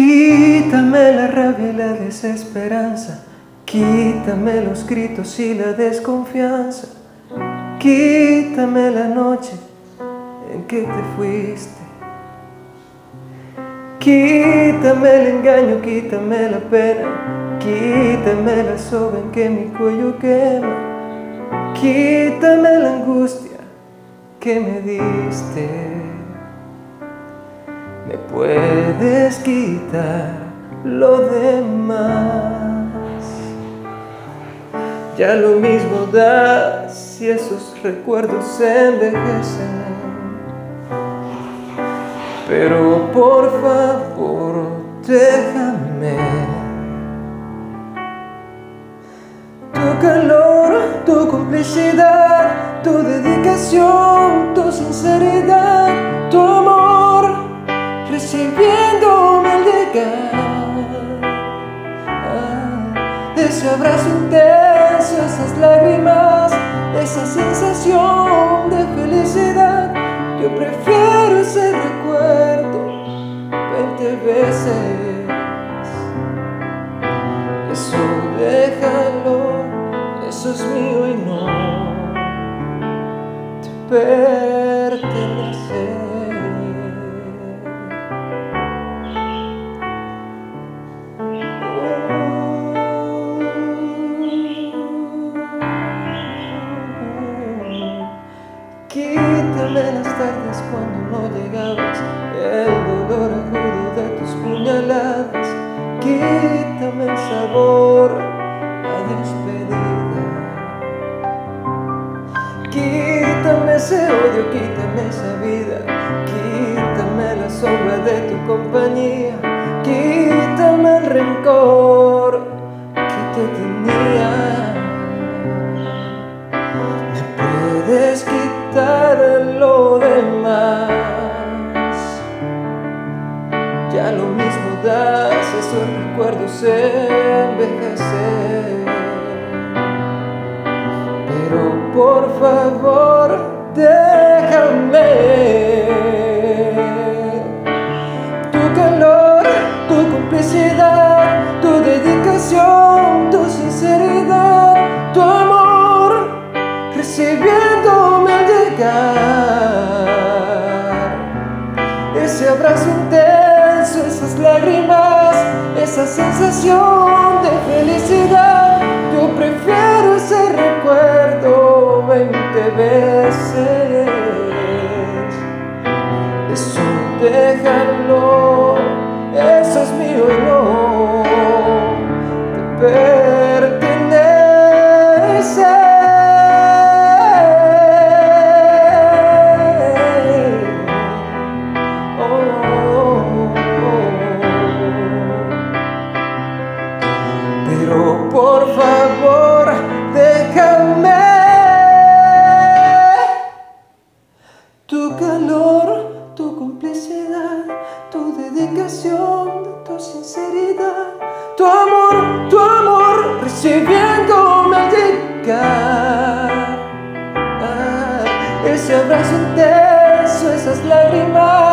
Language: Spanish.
Quítame la rabia y la desesperanza, quítame los gritos y la desconfianza, quítame la noche en que te fuiste. Quítame el engaño, quítame la pena, quítame la soga en que mi cuello quema, quítame la angustia que me diste. Me puedes quitar lo demás. Ya lo mismo da si esos recuerdos se envejecen. Pero por favor, déjame. Tu calor, tu complicidad, tu dedicación, tu sinceridad, ese abrazo intenso, esas lágrimas, esa sensación de felicidad. Yo prefiero ese recuerdo veinte veces. Eso déjalo, eso es mío y no te Quítame las tardes cuando no llegabas, el dolor agudo de tus puñaladas. Quítame el sabor a despedida. Quítame ese odio, quítame esa vida. Quítame la sombra de tu compañía. Quítame el rencor que te tenía. Ya lo mismo das, esos recuerdos se envejecen. Pero por favor, déjame. Tu calor, tu complicidad, tu dedicación, tu sinceridad, tu amor, recibiéndome al llegar. Ese abrazo intenso, déjalo, eso es y no te pertenece. Oh, oh, oh. Pero por favor, déjame tu calor, dedicación, tu sinceridad, tu amor, tu amor, recibiéndome al llegar. Ah, ese abrazo intenso, esas lágrimas,